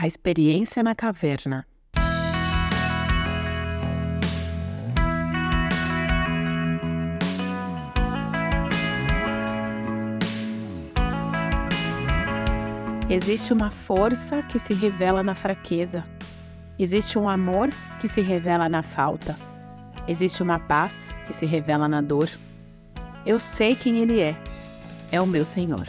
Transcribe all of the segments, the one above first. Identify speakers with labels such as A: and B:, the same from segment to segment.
A: A experiência na caverna. Existe uma força que se revela na fraqueza. Existe um amor que se revela na falta. Existe uma paz que se revela na dor. Eu sei quem Ele é. É o meu Senhor.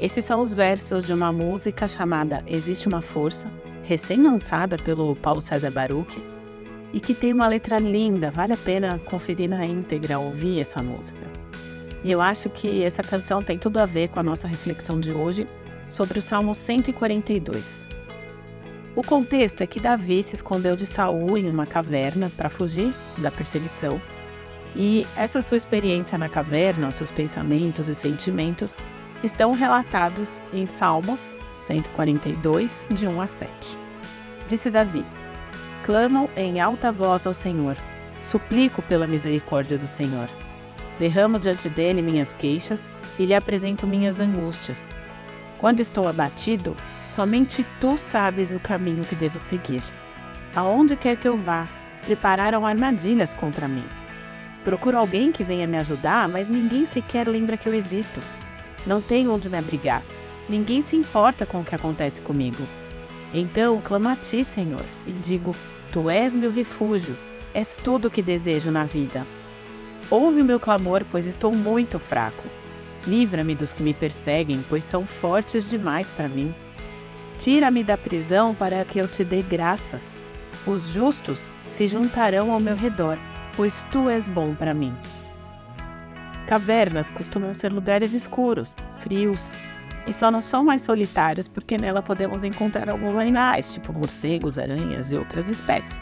A: Esses são os versos de uma música chamada Existe uma Força, recém-lançada pelo Paulo César Baruch, e que tem uma letra linda, vale a pena conferir na íntegra, ouvir essa música. E eu acho que essa canção tem tudo a ver com a nossa reflexão de hoje sobre o Salmo 142. O contexto é que Davi se escondeu de Saul em uma caverna para fugir da perseguição. E essa sua experiência na caverna, os seus pensamentos e sentimentos, estão relatados em Salmos 142, de 1 a 7. Disse Davi: Clamo em alta voz ao Senhor, suplico pela misericórdia do Senhor. Derramo diante dele minhas queixas e lhe apresento minhas angústias. Quando estou abatido, somente tu sabes o caminho que devo seguir. Aonde quer que eu vá, prepararam armadilhas contra mim. Procuro alguém que venha me ajudar, mas ninguém sequer lembra que eu existo. Não tenho onde me abrigar. Ninguém se importa com o que acontece comigo. Então clamo a ti, Senhor, e digo: Tu és meu refúgio, és tudo o que desejo na vida. Ouve o meu clamor, pois estou muito fraco. Livra-me dos que me perseguem, pois são fortes demais para mim. Tira-me da prisão para que eu te dê graças. Os justos se juntarão ao meu redor, pois tu és bom para mim. Cavernas costumam ser lugares escuros, frios, e só não são mais solitários porque nela podemos encontrar alguns animais, tipo morcegos, aranhas e outras espécies.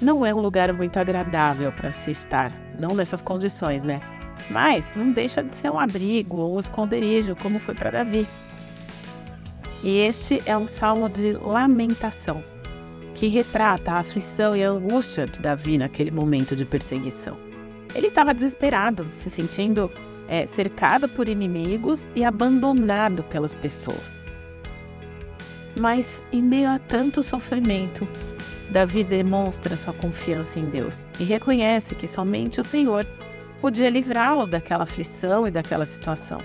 A: Não é um lugar muito agradável para se estar, não nessas condições, né? Mas não deixa de ser um abrigo ou um esconderijo, como foi para Davi. E este é um salmo de lamentação, que retrata a aflição e a angústia de Davi naquele momento de perseguição. Ele estava desesperado, se sentindo é, cercado por inimigos e abandonado pelas pessoas. Mas, em meio a tanto sofrimento, Davi demonstra sua confiança em Deus e reconhece que somente o Senhor podia livrá-lo daquela aflição e daquela situação.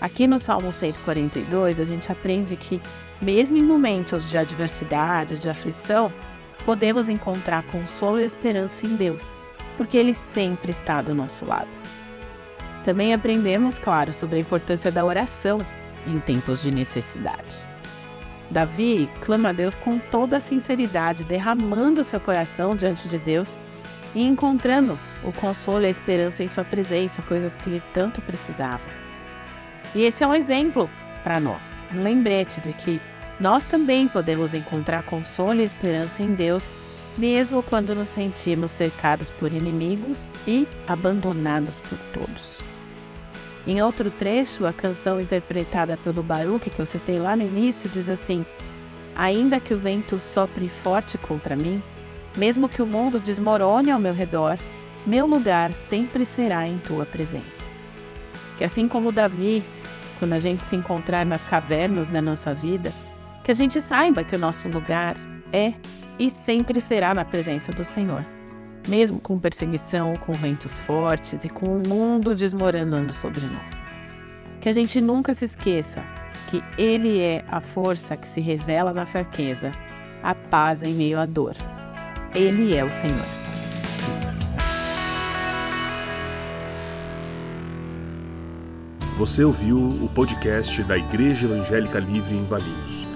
A: Aqui no Salmo 142, a gente aprende que, mesmo em momentos de adversidade, de aflição, podemos encontrar consolo e esperança em Deus porque Ele sempre está do nosso lado. Também aprendemos, claro, sobre a importância da oração em tempos de necessidade. Davi clama a Deus com toda a sinceridade, derramando seu coração diante de Deus e encontrando o consolo e a esperança em sua presença, coisa que ele tanto precisava. E esse é um exemplo para nós, um lembrete de que nós também podemos encontrar consolo e esperança em Deus mesmo quando nos sentimos cercados por inimigos e abandonados por todos. Em outro trecho, a canção interpretada pelo Baruch, que eu citei lá no início, diz assim: Ainda que o vento sopre forte contra mim, mesmo que o mundo desmorone ao meu redor, meu lugar sempre será em tua presença. Que assim como Davi, quando a gente se encontrar nas cavernas da nossa vida, que a gente saiba que o nosso lugar é e sempre será na presença do Senhor, mesmo com perseguição, com ventos fortes e com o mundo desmoronando sobre nós. Que a gente nunca se esqueça que Ele é a força que se revela na fraqueza, a paz em meio à dor. Ele é o Senhor.
B: Você ouviu o podcast da Igreja Evangélica Livre em Valinhos